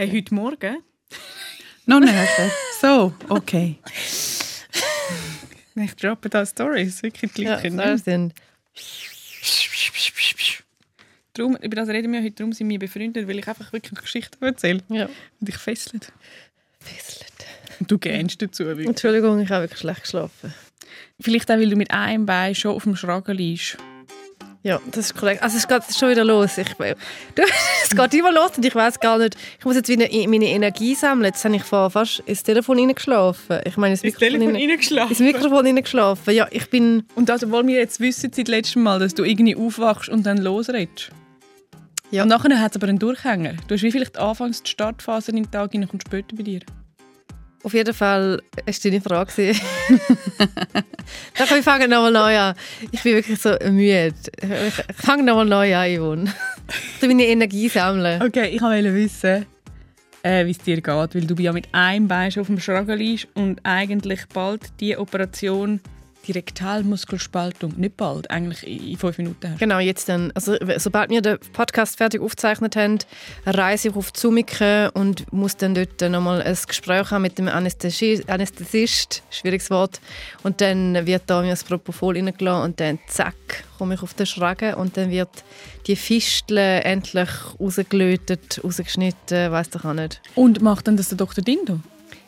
Hey, heute Morgen? Noch nicht. So, okay. Ich droppe da Stories, wirklich die Ja, Leute so können. sind. Darum, über das reden wir heute, darum sind wir befreundet, weil ich einfach wirklich Geschichten erzähle Ja. und dich fesselt. Fesselt. Und du gähnst dazu. wirklich. Entschuldigung, ich habe wirklich schlecht geschlafen. Vielleicht auch, weil du mit einem Bein schon auf dem Schragen liegst. Ja, das ist korrekt. Also es geht schon wieder los. Ich, du, es geht immer los und ich weiß gar nicht. Ich muss jetzt wieder meine Energie sammeln. Jetzt habe ich vor fast ins Telefon reingeschlafen. Ich meine, ins Mikrofon, Telefon rein- reingeschlafen. ins Mikrofon reingeschlafen. Ja, ich bin... Und das, obwohl wir jetzt wissen seit letztem Mal, dass du irgendwie aufwachst und dann losredest. Ja. Und nachher hat es aber einen Durchhänger. Du hast wie vielleicht anfangs die Startphase in den Tag hinein, kommt später bei dir. Auf jeden Fall ist deine Frage. Dann kann ich fangen nochmal neu an. Ich bin wirklich so müde. Ich fange nochmal neu an, Yvonne. Will meine Energie sammeln. Okay, ich wollte wissen, äh, wie es dir geht, weil du ja mit einem Bein schon auf dem liegst und eigentlich bald die Operation, die Rektalmuskelspaltung, nicht bald, eigentlich in fünf Minuten hast. Genau, jetzt dann. Also, sobald wir den Podcast fertig aufgezeichnet haben, reise ich auf Zumike und muss dann dort nochmal ein Gespräch haben mit dem Anästhesi Anästhesist, schwieriges Wort. Und dann wird da mir das Propofol reingelassen und dann zack, komme ich auf den Schragen und dann wird die Fistel endlich rausgelötet, rausgeschnitten, weiß doch auch nicht. Und macht dann das der Dr. Dindo?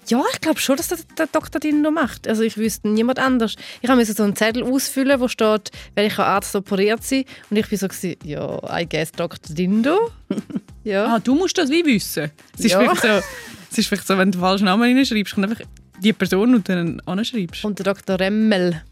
Ja, ich glaube schon, dass das der Doktor Dindo macht. Also ich wüsste niemand anders. Ich musste so einen Zettel ausfüllen, wo steht, welcher Arzt operiert sie. Und ich bin so, gewesen, ja, I guess Dr. Dindo. ja. Ah, du musst das wie wissen. Es ist, Ja. vielleicht so, es ist vielleicht so, wenn du den falschen Namen reinschreibst, kommt einfach die Person und dann anschreibst. Und der Dr. Remmel.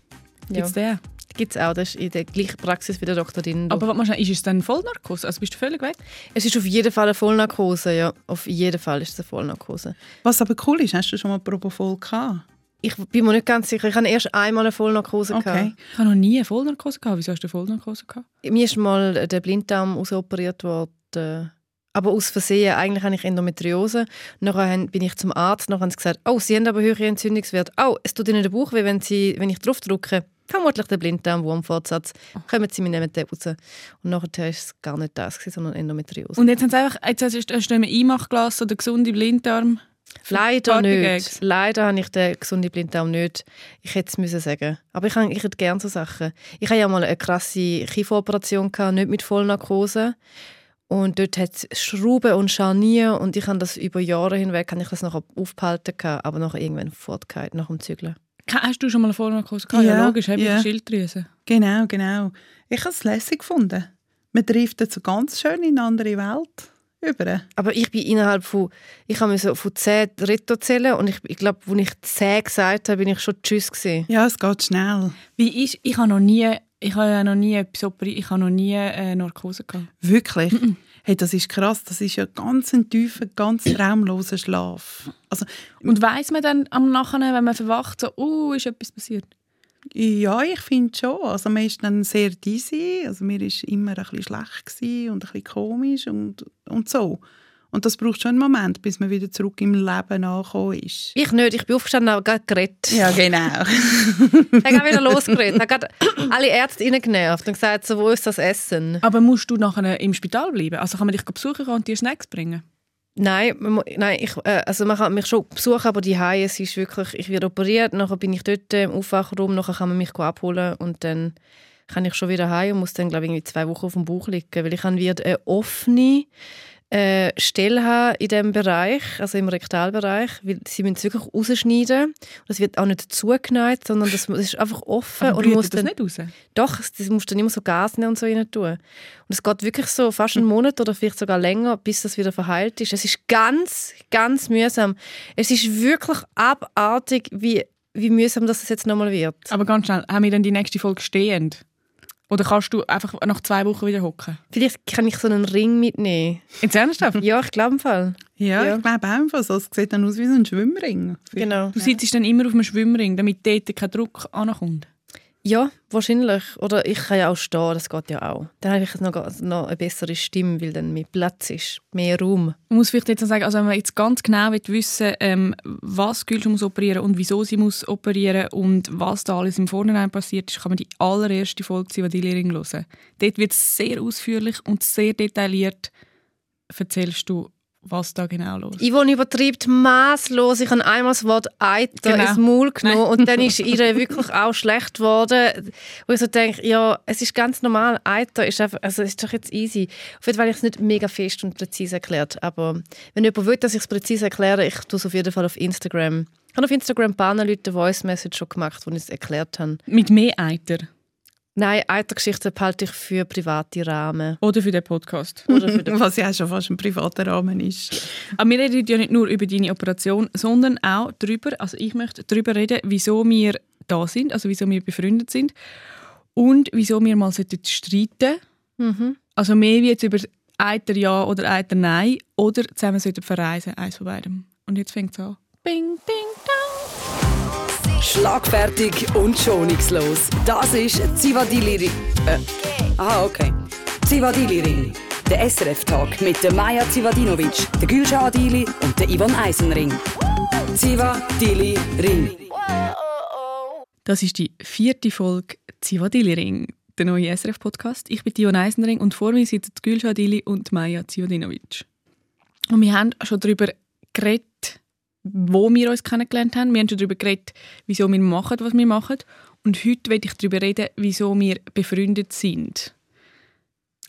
Ja. Gibt's den? Gibt es auch. Das ist in der gleichen Praxis wie der. Dindo. Aber schnell, ist es dann Vollnarkose? Also bist du völlig weg? es ist auf jeden Fall eine Vollnarkose, ja. Auf jeden Fall ist es eine Vollnarkose. Was aber cool ist, hast du schon mal Propofol gehabt? Ich bin mir nicht ganz sicher. Ich hatte erst einmal eine Vollnarkose. Okay. Gehabt. Ich habe noch nie eine Vollnarkose gehabt. Wieso hast du eine Vollnarkose gehabt? Mir ist mal der Blinddarm ausoperiert worden. Aber aus Versehen, eigentlich habe ich Endometriose. Nachher haben- bin ich zum Arzt, nachher haben sie gesagt, oh, Sie haben aber höhere Entzündungswerte. Oh, es tut Ihnen der Bauch weh, wenn, Sie, wenn ich drauf drücke. Vermutlich der Blinddarm-Wurmfortsatz. Kommen Sie, wir nehmen den raus. Und nachher war es gar nicht das, sondern Endometriose. Und jetzt haben sie einfach, jetzt hast du hast du einen Einmachglas oder gesunde Blinddarm. Leider nicht. Leider habe ich den gesunden Blinddarm nicht. Ich hätte es müssen sagen. Aber ich, habe- ich hätte gerne so Sachen. Ich hatte ja mal eine krasse Kieferoperation, gehabt, nicht mit Vollnarkose. Und dort hat es Schrauben und Scharnier und ich habe das über Jahre hinweg habe ich das noch aufgehalten, gehabt, aber nachher irgendwann fortgehalten, nach dem Zügeln. Hast du schon mal eine Vollnarkose gehabt? Ja, Ja, logisch, habe ich ja. die Schilddrüse. Genau, genau. Ich habe es lässig gefunden. Man trifft jetzt so ganz schön in eine andere Welt über. Aber ich bin innerhalb von, ich habe so von 10 Retto zählen und ich, ich glaube, als ich 10 gesagt habe, bin ich schon Tschüss gesehen. Ja, es geht schnell. Wie ist, ich habe noch nie, ich habe ja noch nie ich habe noch nie äh, Narkose gehabt. Wirklich. Hey, das ist krass. Das ist ja ganz ein tiefer, ganz traumloser Schlaf. Also, Und weiss man dann am Nachhinein, wenn man verwacht, so, uh, ist etwas passiert? ja, ich finde schon. Also, man ist dann sehr dizzy. Also, mir war immer ein bisschen schlecht und ein bisschen komisch und, und so. Und das braucht schon einen Moment, bis man wieder zurück im Leben angekommen ist. Ich nicht, ich bin aufgestanden und habe gerade geredet. Ja, genau. Ich habe wieder losgeredet. Ich habe gerade alle Ärzte reingenervt und gesagt, so, wo ist das Essen? Aber musst du nachher im Spital bleiben? Also kann man dich besuchen und dir Snacks bringen? Nein, man, nein ich, äh, also man kann mich schon besuchen, aber die Haie, es ist wirklich, ich werde operiert, nachher bin ich dort im Aufwachraum, nachher kann man mich abholen und dann kann ich schon wieder heim und muss dann, glaube ich, zwei Wochen auf dem Bauch liegen, weil ich wieder eine offene äh, Stelle haben in diesem Bereich, also im Rektalbereich, weil sie müssen es wirklich rausschneiden und es wird auch nicht zugeneigt, sondern das, das ist einfach offen Aber und muss das dann nicht raus? doch, es- das musst du dann immer so Gas nehmen und so rein tun. Und es geht wirklich so fast einen Monat oder vielleicht sogar länger, bis das wieder verheilt ist. Es ist ganz, ganz mühsam. Es ist wirklich abartig, wie, wie mühsam das jetzt nochmal wird. Aber ganz schnell, haben wir dann die nächste Folge stehend? Oder kannst du einfach nach zwei Wochen wieder hocken? Vielleicht kann ich so einen Ring mitnehmen. Ins Ernsthaft? Ja, ich glaube im Fall. Ja, Ja. ich glaube einfach, so. es sieht dann aus wie so ein Schwimmring. Genau. Du sitzt dann immer auf einem Schwimmring, damit dort kein Druck ankommt. Ja, wahrscheinlich. Oder ich kann ja auch stehen, das geht ja auch. Dann habe ich noch, noch eine bessere Stimme, weil dann mehr Platz ist, mehr Raum. Man muss vielleicht jetzt noch sagen, also wenn man jetzt ganz genau wissen ähm, was Gülscha muss operieren und wieso sie muss operieren und was da alles im Vorhinein passiert ist, kann man die allererste Folge ziehen, die die Lehrerin hören. Dort wird es sehr ausführlich und sehr detailliert erzählst du, was da genau los ist. Yvonne übertreibt maßlos. Ich habe einmal das Wort Eiter Genau. ins Maul genommen und dann ist ihr wirklich auch schlecht geworden. Wo ich so denke, ja, es ist ganz normal. Eiter ist einfach, also ist doch jetzt easy. Auf jeden Fall habe ich es nicht mega fest und präzise erklärt. Aber wenn jemand will, dass ich es präzise erkläre, ich tue es auf jeden Fall auf Instagram. Ich habe auf Instagram ein paar Leute eine Voice Message schon gemacht, wo ich es erklärt habe. Mit mehr Eiter. Nein, Eitergeschichten behalte ich für private Rahmen. Oder für den Podcast. Oder für den Was ja schon fast ein privater Rahmen ist. Aber wir reden heute ja nicht nur über deine Operation, sondern auch darüber, also ich möchte darüber reden, wieso wir da sind, also wieso wir befreundet sind und wieso wir mal sollten streiten Mhm. Also mehr wie jetzt über Eiter ja oder Eiter nein oder zusammen sollten verreisen, eins von beidem. Und jetzt fängt es an. Bing, ding, dong. Schlagfertig und schonungslos. Das ist Zivadili Ring. Äh, aha, okay. Zivadili Ring. Der SRF-Tag mit der Maja Zivadinovic, der Gülşah Adili und der Ivan Eisenring. Zivadili Ring. Das ist die vierte Folge Zivadili Ring, der neue SRF-Podcast. Ich bin Dion Eisenring und vor mir sitzen Gülşah Adili und Maja Zivadinovic. Und wir haben schon darüber geredet, wo wir uns kennengelernt haben. Wir haben schon darüber geredet, wieso wir machen, was wir machen. Und heute werde ich darüber reden, wieso wir befreundet sind.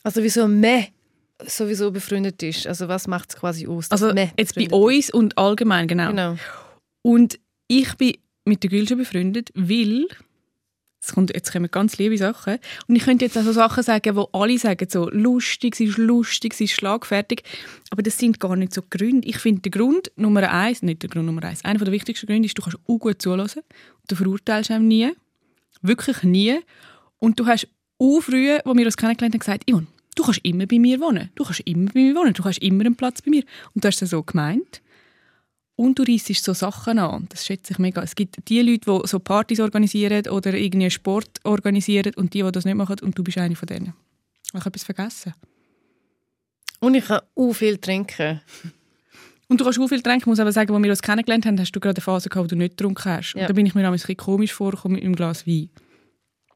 Also wieso mehr sowieso befreundet ist. Also was macht es quasi aus? Also jetzt bei uns und allgemein, genau. ist? Genau. Und ich bin mit der Gülscha befreundet, weil es kommt, jetzt kommen ganz liebe Sachen. Und ich könnte jetzt auch so Sachen sagen, wo alle sagen, so lustig, sie ist lustig, sie ist schlagfertig. Aber das sind gar nicht so Gründe. Ich finde, der Grund Nummer eins, nicht der Grund Nummer eins, einer der wichtigsten Gründe ist, du kannst auch gut zuhören. Du verurteilst ihn nie. Wirklich nie. Und du hast auch früh, wo wir uns kennengelernt haben, gesagt, Ivan, du kannst immer bei mir wohnen. Du kannst immer bei mir wohnen. Du hast immer einen Platz bei mir. Und du hast es so gemeint. Und du reissest so Sachen an. Das schätze ich mega. Es gibt die Leute, die so Partys organisieren oder irgendwie Sport organisieren und die, die das nicht machen. Und du bist eine von denen. Habe ich etwas vergessen? Und ich kann auch viel trinken. Und du kannst auch viel trinken. Ich muss aber sagen, als wir uns kennengelernt haben, hast du gerade eine Phase gehabt, wo du nicht getrunken hast. Ja. Und da bin ich mir ein bisschen komisch vorgekommen mit einem Glas Wein.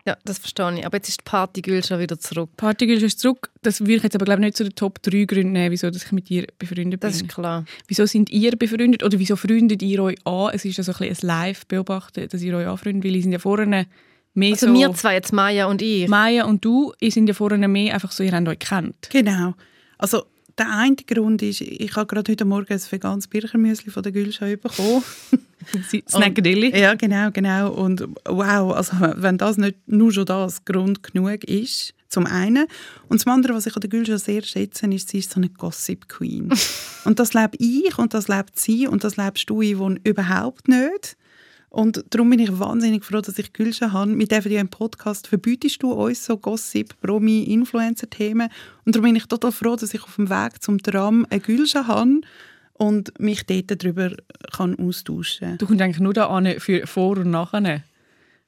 Ja, das verstehe ich. Aber jetzt ist die Partygül schon wieder zurück. Partygül ist zurück. Das würde ich jetzt aber glaube ich, nicht zu den Top 3 Gründen nehmen, wieso dass ich mit dir befreundet bin. Das ist klar. Wieso sind ihr befreundet oder wieso freundet ihr euch an? Es ist ja so ein, bisschen ein Live-Beobachten, dass ihr euch anfreundet, weil ihr sind ja vorne mehr Also so... wir zwei, jetzt Maya und ich. Maya und du, ihr sind ja vorne mehr einfach so, ihr habt euch kennt. Genau. Also der eine Grund ist, ich habe gerade heute Morgen ein veganes Birchermüsli von der Gülschau bekommen. Snackadilly. Ja, genau, genau. Und wow, also wenn das nicht nur schon das Grund genug ist, zum einen. Und zum anderen, was ich an der Gülschau sehr schätze, ist, sie ist so eine Gossip Queen. und das lebe ich und das lebt sie und das lebst du, Yvonne, überhaupt nicht. Und darum bin ich wahnsinnig froh, dass ich Gülscha habe. Wir dürfen ja im Podcast verbietest du uns so Gossip, Promi, Influencer-Themen. Und darum bin ich total froh, dass ich auf dem Weg zum Tram eine Gülscha habe und mich dort darüber kann austauschen kann. Du kommst eigentlich nur da an für Vor- und Nachher.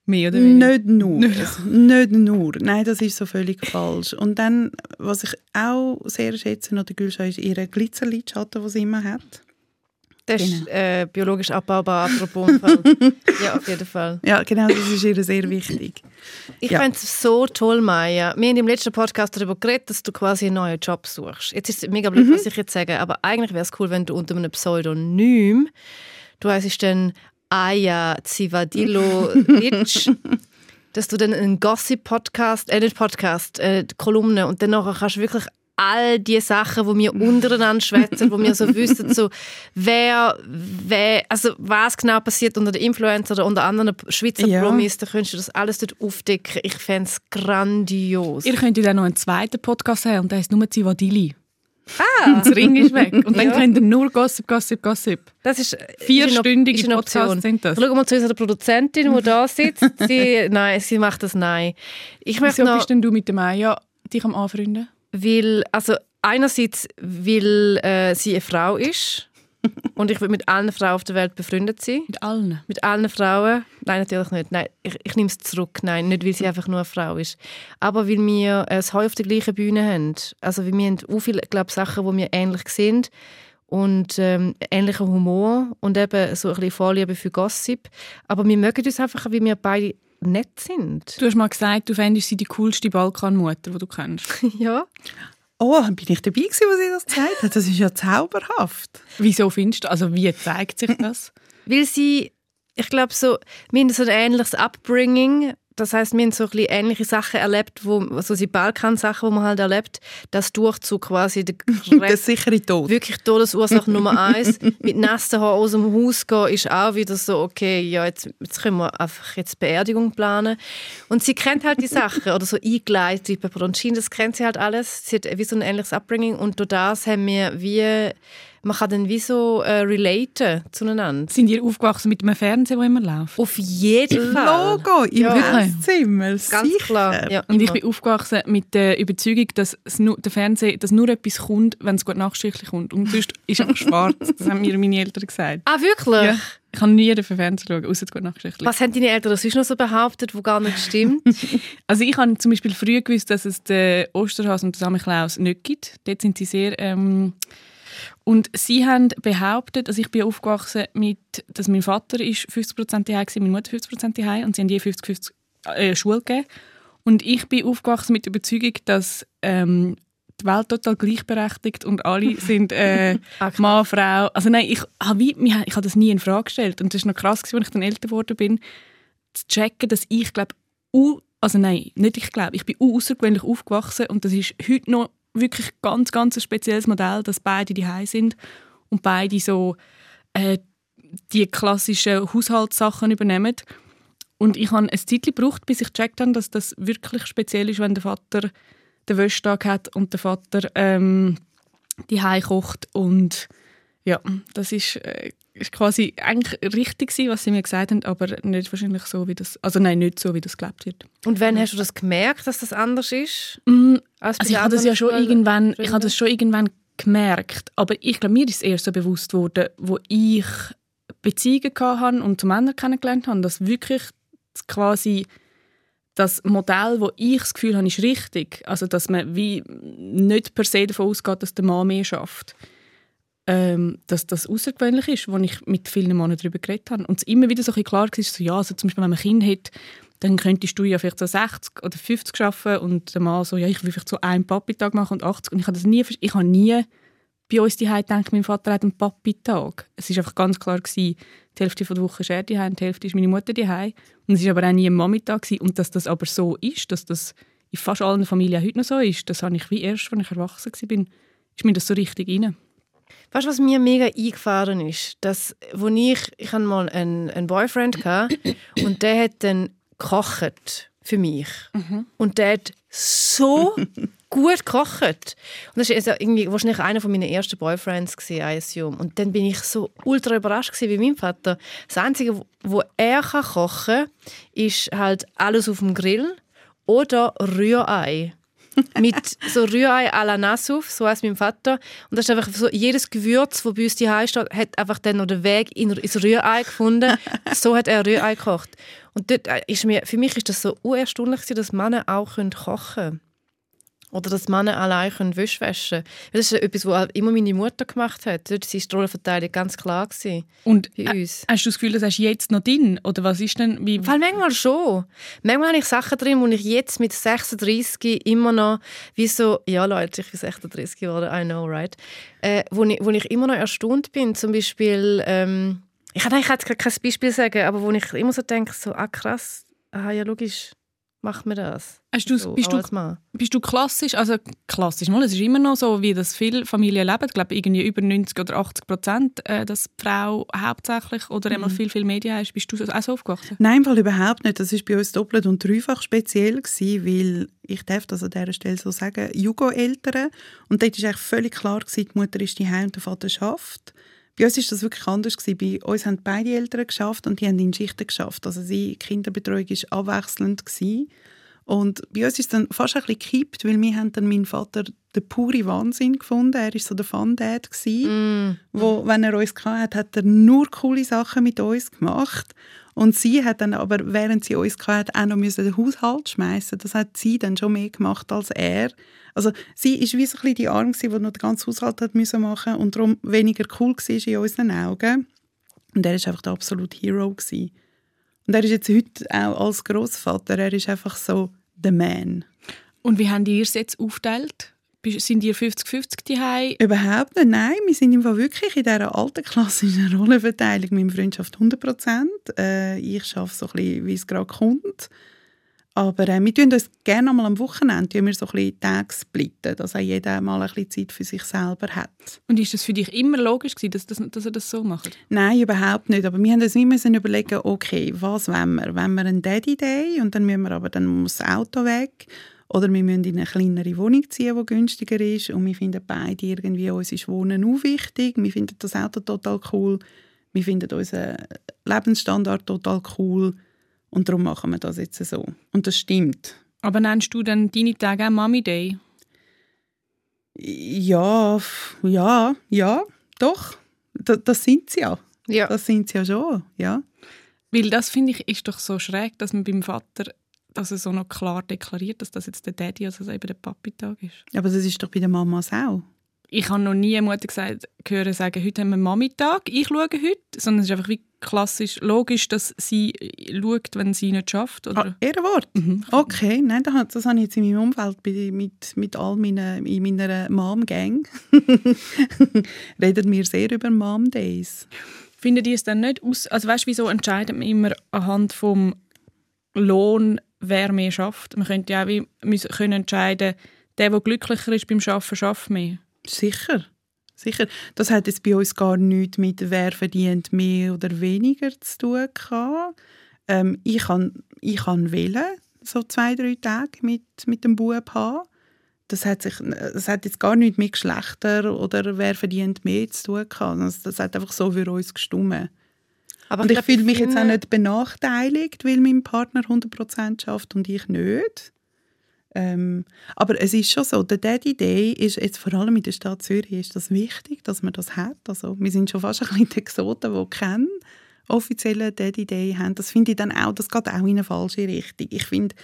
Mehr oder weniger. Nicht nur. nicht nur. Nein, das ist so völlig falsch. Und dann, was ich auch sehr schätze an der Gülscha, ist ihre Glitzerlidschatten, die sie immer hat. Das ist Genau. äh, biologisch abbaubar, Atroponfall. ja, auf jeden Fall. Ja, genau, das ist ihr sehr wichtig. Ich Ja. fände es so toll, Maya. Wir haben im letzten Podcast darüber geredet, dass du quasi einen neuen Job suchst. Jetzt ist es mega Mhm. blöd, was ich jetzt sage, aber eigentlich wäre es cool, wenn du unter einem Pseudonym, du heisst dann Aya Zivadilo Litsch, dass du dann einen Gossip-Podcast, äh, nicht Podcast, äh, Kolumne und dann nachher kannst du wirklich all die Sachen, wo wir untereinander schwätzen, wo wir so wissen, so wer, wer, also was genau passiert unter den Influencer oder unter anderen Schweizer Ja. Promis, dann könntest du das alles dort aufdecken. Ich fände es grandios. Ihr könnt ja dann noch einen zweiten Podcast haben und der heißt nur Zivadili. Ah! Und das Ring ist weg. Und dann Ja. könnt ihr nur Gossip, Gossip, Gossip. Das ist Vierstündige ist eine Option. Podcasts sind das. Schau mal zu unserer Produzentin, die da sitzt. Sie, nein, sie macht das nein. Ich möchte Wieso noch, bist denn du mit der Maya dich am Anfreunden? Weil, also einerseits, weil äh, sie eine Frau ist und ich will mit allen Frauen auf der Welt befreundet sein. Mit allen. Mit allen Frauen? Nein, natürlich nicht. Nein, ich, ich nehme es zurück. Nein, nicht, weil sie einfach nur eine Frau ist. Aber weil wir äh, das Heu auf der gleichen Bühne haben. Also weil wir haben auch viele glaub, Sachen, wo wir ähnlich sind und ähm, ähnlicher Humor und eben so ein bisschen Vorliebe für Gossip. Aber wir mögen uns einfach, wie wir beide nett sind. Du hast mal gesagt, du fändest sie die coolste Balkanmutter, die du kennst. ja. Oh, bin ich dabei gewesen, wo sie das gesagt hat? Das ist ja zauberhaft. Wieso findest du, also wie zeigt sich das? Weil sie, ich glaube, so, wir haben so ein ähnliches Upbringing. Das heißt, wir haben so ein bisschen ähnliche Sachen erlebt, wo, so die Balkan-Sachen, die man halt erlebt, das Durchzug quasi, der Der sichere Tod. wirklich Todesursache Nummer eins. Mit nassen Haaren aus dem Haus gehen ist auch wieder so, okay, ja, jetzt, jetzt können wir einfach jetzt Beerdigung planen. Und sie kennt halt die Sachen, oder so eingeleitet wie bei Bronchine, das kennt sie halt alles. Sie hat wie so ein ähnliches Upbringing und durch das haben wir wie, man kann dann wie so äh, relaten zueinander. Sind ihr aufgewachsen mit einem Fernseher, der immer läuft? Auf jeden Fall. Logo im Ja. Esszimmer. Ganz sicher. klar. Ja, Und ich bin aufgewachsen mit der Überzeugung, dass es nur, der Fernseher, dass nur etwas kommt, wenn es gut Nachtschichtlich kommt. Und sonst ist einfach schwarz. Das haben mir meine Eltern gesagt. Ah, wirklich? Ja. Ich kann nie den Fernseher schauen, außer es gut Nachtschichtlich. Was haben deine Eltern sonst noch so behauptet, wo gar nicht stimmt? Also ich habe zum Beispiel früh gewusst, dass es den Osterhase und den Samichlaus nicht gibt. Dort sind sie sehr... Ähm, und sie haben behauptet, also ich bin aufgewachsen mit, dass mein Vater ist 50% daheim war, meine Mutter 50% daheim und sie haben je 50-50 äh, Schule gegeben. Und ich bin aufgewachsen mit der Überzeugung, dass ähm, die Welt total gleichberechtigt und alle sind äh, Ah. Mann, Frau. Also nein, ich habe wie- ich habe das nie in Frage gestellt und das ist noch krass, gewesen, als ich dann älter geworden bin, zu checken, dass ich glaube, also nein, nicht ich glaube, ich bin außergewöhnlich aufgewachsen und das ist heute noch wirklich ganz, ganz ein spezielles Modell, dass beide die sind und beide so äh, die klassischen Haushaltssachen übernehmen. Und ich habe ein Zeit gebraucht, bis ich gecheckt habe, dass das wirklich speziell ist, wenn der Vater den Wäschtag hat und der Vater ähm, die kocht und ja, das ist, äh, ist quasi eigentlich richtig gewesen, was sie mir gesagt haben, aber nicht wahrscheinlich so, wie das, also nein, nicht so, wie das gelebt wird. Und wann hast du das gemerkt, dass das anders ist? Mm, Als Also ich habe das ja schon irgendwann, ich habe das schon irgendwann gemerkt, aber ich glaube, mir ist es erst so bewusst worden, wo ich Beziehungen hatte und zu Männern kennengelernt habe, dass wirklich quasi das Modell, wo ich das Gefühl habe, ist richtig, also dass man wie nicht per se davon ausgeht, dass der Mann mehr schafft, ähm, dass das außergewöhnlich ist, wo ich mit vielen Männern darüber geredet habe und es immer wieder so ein klar war, so, ja, also zum Beispiel, wenn man ein Kind hat, dann könntest du ja vielleicht so 60 oder 50 arbeiten und der Mann so, ja, ich will vielleicht so einen Papi-Tag machen und 80. Und ich habe das nie, ich habe nie bei uns die gedacht, mein Vater hat einen Papi-Tag. Es ist einfach ganz klar gewesen, die Hälfte der Woche ist er daheim, die Hälfte ist meine Mutter daheim. Und es ist aber auch nie ein Mami-Tag. Und dass das aber so ist, dass das in fast allen Familien heute noch so ist, das habe ich wie erst, als ich erwachsen war, ist mir das so richtig rein. Weißt du, was mir mega eingefahren ist? Dass, wo ich, ich hatte mal einen, einen Boyfriend gehabt, und der hat dann gekocht für mich. Und der hat so gut gekocht. Und das war also irgendwie wahrscheinlich einer von meinen ersten Boyfriends, gewesen, I assume. Und dann bin ich so ultra überrascht gewesen, wie mein Vater. Das Einzige, wo- wo er kann kochen kann, ist halt alles auf dem Grill oder Rührei. Mit so Rührei à la Nassuf, so heißt mein Vater. Und das ist einfach so, jedes Gewürz, das bei uns die steht, hat einfach dann noch den Weg in, ins Rührei gefunden. so hat er Rührei gekocht. Und dort äh, ist mir, für mich ist das so unerstaunlich, dass Männer auch kochen können. Oder dass Männer allein können Wäsche waschen können. Das ist etwas, was immer meine Mutter gemacht hat. Dort war die Rollenverteilung ganz klar gewesen Und bei uns. hast du das Gefühl, das hast du jetzt noch drin? Oder was ist denn, wie, Weil manchmal schon. Manchmal habe ich Sachen drin, wo ich jetzt mit 36 immer noch, wie so, ja Leute, ich bin 36 geworden, I know, right? Äh, wo, ich, wo ich immer noch erstaunt bin, zum Beispiel, ähm, ich kann eigentlich kein Beispiel sagen, aber wo ich immer so denke, so, ah krass, ah ja logisch, macht mir das. hast du, So, bist, du, Mann. bist du klassisch, also klassisch, mal, es ist immer noch so, wie das viele Familien leben, ich glaube irgendwie über 90 oder 80 Prozent, äh, dass die Frau hauptsächlich oder einmal viel, viel Medien hast. Bist du so- auch so aufgewachsen? Nein, im Fall überhaupt nicht. Das war bei uns doppelt und dreifach speziell, gewesen, weil ich darf das an dieser Stelle so sagen, Jugo-Eltern. Und dort war eigentlich völlig klar, gewesen, die Mutter ist die und der Vater schafft. Bei uns war das wirklich anders. Gewesen. Bei uns haben beide Eltern geschafft und die haben in Schichten geschafft. Also die Kinderbetreuung war abwechselnd. Gewesen. Und bei uns ist es dann fast ein bisschen gekippt, weil wir haben dann meinen Vater den pure Wahnsinn gefunden. Er war so der Fun-Dad. gewesen Mm. wo, wenn er uns hatte, hat er nur coole Sachen mit uns gemacht. Und sie hat dann aber, während sie uns hatte, auch noch müssen den Haushalt schmeißen. Das hat sie dann schon mehr gemacht als er. Also sie ist wie so ein bisschen die Arme, die noch den ganzen Haushalt hat müssen machen und darum weniger cool war in unseren Augen. Und er ist einfach der absolute Hero gewesen. Und er ist jetzt heute auch als Großvater, er ist einfach so the man. Und wie haben die es jetzt aufgeteilt? Sind ihr 50-50 daheim? Überhaupt nicht, nein. Wir sind im Fall wirklich in dieser alten klassischen Rollenverteilung mit Freundschaft 100 Prozent. Äh, ich arbeite so ein bisschen, wie es gerade kommt. Aber äh, wir tun uns gerne einmal am Wochenende wir so ein bisschen Tage splitten, dass auch jeder mal ein bisschen Zeit für sich selber hat. Und ist das für dich immer logisch gewesen, dass, dass, dass ihr das so macht? Nein, überhaupt nicht. Aber wir haben uns immer überlegen, okay, was wollen wir? Wollen wir einen Daddy Day und dann müssen wir aber dann muss das Auto weg oder wir müssen in eine kleinere Wohnung ziehen, die günstiger ist und wir finden beide irgendwie, uns ist Wohnen auch wichtig. Wir finden das Auto total cool. Wir finden unseren Lebensstandard total cool und darum machen wir das jetzt so. Und das stimmt. Aber nennst du dann deine Tage auch Mami Day? Ja, ja, ja, doch. Das, das sind sie ja. Ja. Das sind sie ja schon, ja. Weil das finde ich ist doch so schräg, dass man beim Vater dass er so noch klar deklariert, dass das jetzt der Daddy, also eben der Papi-Tag ist. Aber das ist doch bei den Mamas auch. Ich habe noch nie eine Mutter gesagt, hören sagen, heute haben wir Mami-Tag, ich schaue heute, sondern es ist einfach wie klassisch, logisch, dass sie schaut, wenn sie nicht schafft. Oder? Ah, Ehrenwort? Mhm. Okay, nein, das, das habe ich jetzt in meinem Umfeld bei, mit, mit all meinen, in meiner Mom-Gang. Reden wir sehr über Mom-Days. Finden die es dann nicht aus? Also weißt du, wieso entscheidet man immer anhand vom Lohn, wer mehr schafft? Man könnte ja auch wie, können entscheiden, der, der glücklicher ist beim Arbeiten, schafft mehr. Sicher, sicher. Das hat jetzt bei uns gar nichts mit wer verdient mehr oder weniger zu tun. Ähm, ich kann ich kann wählen, so zwei, drei Tage mit, mit dem Bub haben. Das hat, sich, das hat jetzt gar nichts mit Geschlechter oder wer verdient mehr zu tun. Das, das hat einfach so für uns gestimmt. Aber Und ich glaub, fühle mich jetzt auch nicht benachteiligt, weil mein Partner 100% schafft und ich nicht. Ähm, aber es ist schon so, der Daddy Day ist jetzt vor allem in der Stadt Zürich ist das wichtig, dass man das hat. Also wir sind schon fast ein bisschen die Exoten, die kennen offiziellen Daddy Day haben. Das finde ich dann auch, das geht auch in eine falsche Richtung. Ich finde,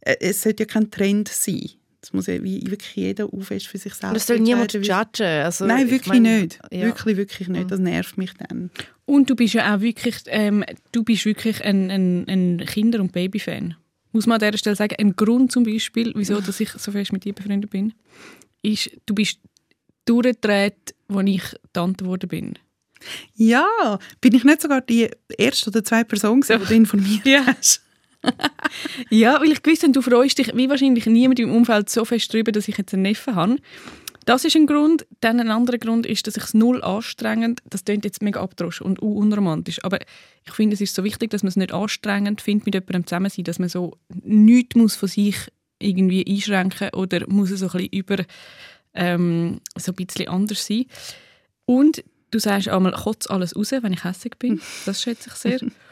äh, es sollte ja kein Trend sein. Es muss ja wie wirklich jeder aufwärts für sich selbst es soll niemand judgen. Also, Nein, ich wirklich meine, nicht. Ja. Wirklich, wirklich nicht. Das nervt mich dann. Und du bist ja auch wirklich, ähm, du bist wirklich ein, ein, ein Kinder- und Babyfan. Muss man an dieser Stelle sagen, ein Grund zum Beispiel, wieso dass ich so fest mit dir befreundet bin, ist, du bist durchgedreht, als ich Tante geworden bin. Ja, bin ich nicht sogar die erste oder zweite Person, gewesen, die du informiert Ja. hast? Ja, weil ich gewusst habe, du freust dich wie wahrscheinlich niemand im Umfeld so fest darüber, dass ich jetzt einen Neffen habe. Das ist ein Grund. Dann ein anderer Grund ist, dass ich es null anstrengend, das klingt jetzt mega abdrosch und unromantisch, aber ich finde, es ist so wichtig, dass man es nicht anstrengend findet, mit jemandem zusammen sein, dass man so nichts muss von sich irgendwie einschränken oder muss so ein bisschen über ähm, so ein bisschen anders sein. Und du sagst einmal, kotz alles raus, wenn ich hässlich bin. Das schätze ich sehr.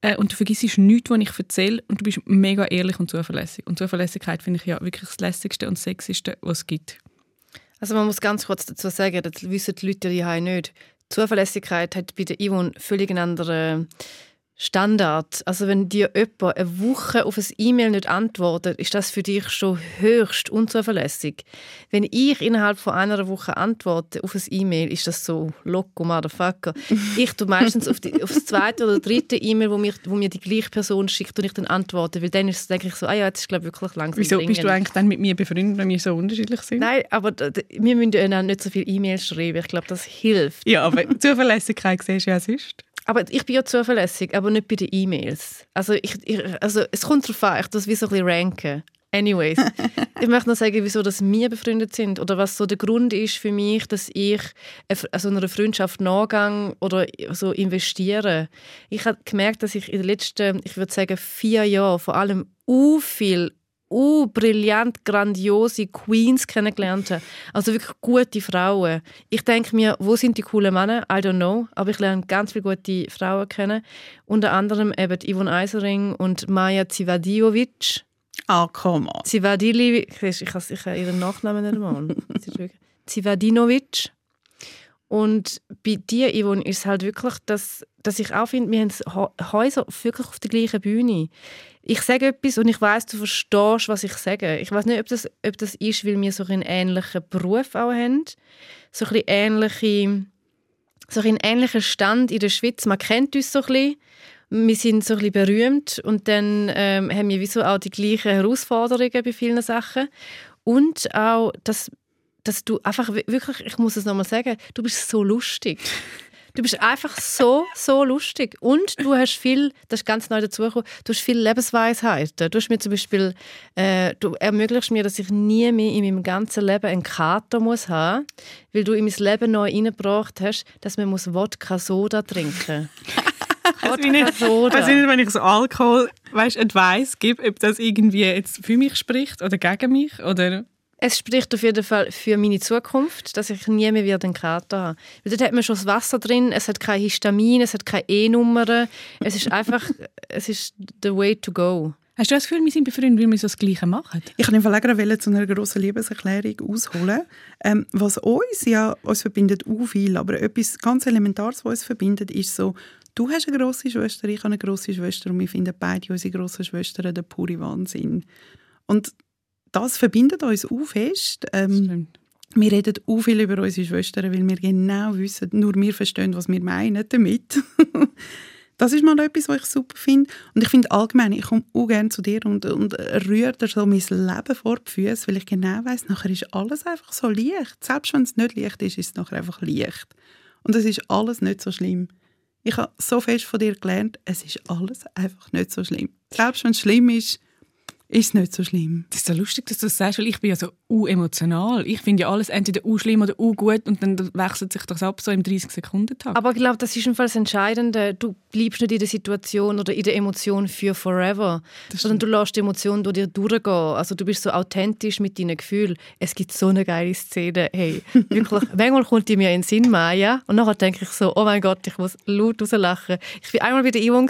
Äh, und du vergisst nichts, was ich erzähle und du bist mega ehrlich und zuverlässig. Und Zuverlässigkeit finde ich ja wirklich das Lässigste und Sexigste, was es gibt. Also man muss ganz kurz dazu sagen, das wissen die Leute die nicht. Zuverlässigkeit hat bei der Yvonne völlig einen anderen Standard. Also wenn dir jemand eine Woche auf ein E-Mail nicht antwortet, ist das für dich schon höchst unzuverlässig. Wenn ich innerhalb von einer Woche antworte auf ein E-Mail, ist das so loco, motherfucker. Ich tue meistens auf, die, auf das zweite oder dritte E-Mail, wo mir, wo mir die gleiche Person schickt und ich dann antworte, weil dann ist es, denke ich so, ah ja, jetzt ist glaube wirklich langsam Wieso bist du dringend. eigentlich dann mit mir befreundet, wenn wir so unterschiedlich sind? Nein, aber wir müssen ja nicht so viele E-Mails schreiben. Ich glaube, das hilft. Ja, aber Zuverlässigkeit siehst du ja sonst. Aber ich bin ja zuverlässig, aber nicht bei den E-Mails. Also, ich, ich, also es kommt darauf an, ich das wie so ein bisschen ranken. Anyways, ich möchte noch sagen, wieso dass wir befreundet sind oder was so der Grund ist für mich, dass ich also einer Freundschaft nachgehe oder so investiere. Ich habe gemerkt, dass ich in den letzten, ich würde sagen, vier Jahren vor allem u viel uh, brillant, grandiose Queens kennengelernt habe. Also wirklich gute Frauen. Ich denke mir, wo sind die coolen Männer? I don't know. Aber ich lerne ganz viele gute Frauen kennen. Unter anderem eben Yvonne Eisering und Maja Zivadiovic. Ah, come on. Zivadili, ich ich habe ihren Nachnamen nicht Zivadinovic. Und bei dir, Yvonne, ist es halt wirklich, dass, dass ich auch finde, wir haben Hä- Häuser wirklich auf der gleichen Bühne. Ich sage etwas und ich weiß, du verstehst, was ich sage. Ich weiß nicht, ob das, ob das ist, weil wir so einen ähnlichen Beruf auch haben. So ein ähnliche, so einen ähnlichen Stand in der Schweiz. Man kennt uns so ein bisschen. Wir sind so ein bisschen berühmt und dann ähm, haben wir wieso auch die gleichen Herausforderungen bei vielen Sachen. Und auch, dass dass du einfach wi- wirklich, ich muss es nochmal sagen, du bist so lustig. Du bist einfach so, so lustig. Und du hast viel, das ist ganz neu dazugekommen, du hast viel Lebensweisheiten. Du hast mir zum Beispiel, äh, du ermöglichst mir, dass ich nie mehr in meinem ganzen Leben einen Kater muss haben, weil du in mein Leben neu reingebracht hast, dass man muss Wodka Soda trinken du nicht, Soda. weiss ich nicht, wenn ich so Alkohol, weißt, Advice gebe, ob das irgendwie jetzt für mich spricht oder gegen mich oder... Es spricht auf jeden Fall für meine Zukunft, dass ich nie mehr wieder einen Kater habe. Weil dort hat man schon das Wasser drin, es hat kein Histamin, es hat keine E-Nummern. Es ist einfach, es ist the way to go. Hast du das Gefühl, wir sind befreundet, weil wir so das Gleiche machen? Ich kann im Fall auch zu einer grossen Liebeserklärung ausholen. Ähm, was uns ja, uns verbindet auch viel, aber etwas ganz Elementares, was uns verbindet, ist so, du hast eine grosse Schwester, ich habe eine grosse Schwester und wir finden beide unsere grossen Schwestern der pure Wahnsinn. Und das verbindet uns auch fest. Ähm, wir reden auch viel über unsere Schwestern, weil wir genau wissen, nur wir verstehen, was wir meinen damit. das ist mal etwas, was ich super finde. Und ich finde allgemein, ich komme auch gerne zu dir und, und rühre dir so mein Leben vor die Füße, weil ich genau weiss, nachher ist alles einfach so leicht. Selbst wenn es nicht leicht ist, ist es nachher einfach leicht. Und es ist alles nicht so schlimm. Ich habe so fest von dir gelernt, es ist alles einfach nicht so schlimm. Selbst wenn es schlimm ist, ist es nicht so schlimm. Das ist so lustig, dass du das sagst, weil ich bin ja so u-emotional. Ich finde ja alles entweder u-schlimm oder u-gut und dann wechselt sich das ab so im 30-Sekunden-Tag. Aber ich glaube, das ist im Fall das Entscheidende. Du bleibst nicht in der Situation oder in der Emotion für forever, sondern du lässt die Emotion durch dir durchgehen. Also du bist so authentisch mit deinen Gefühlen. Es gibt so eine geile Szene. Hey, wirklich, manchmal kommt die mir in den Sinn, Maya, und nachher denke ich so, oh mein Gott, ich muss laut rauslachen. Ich war einmal bei der Yvonne,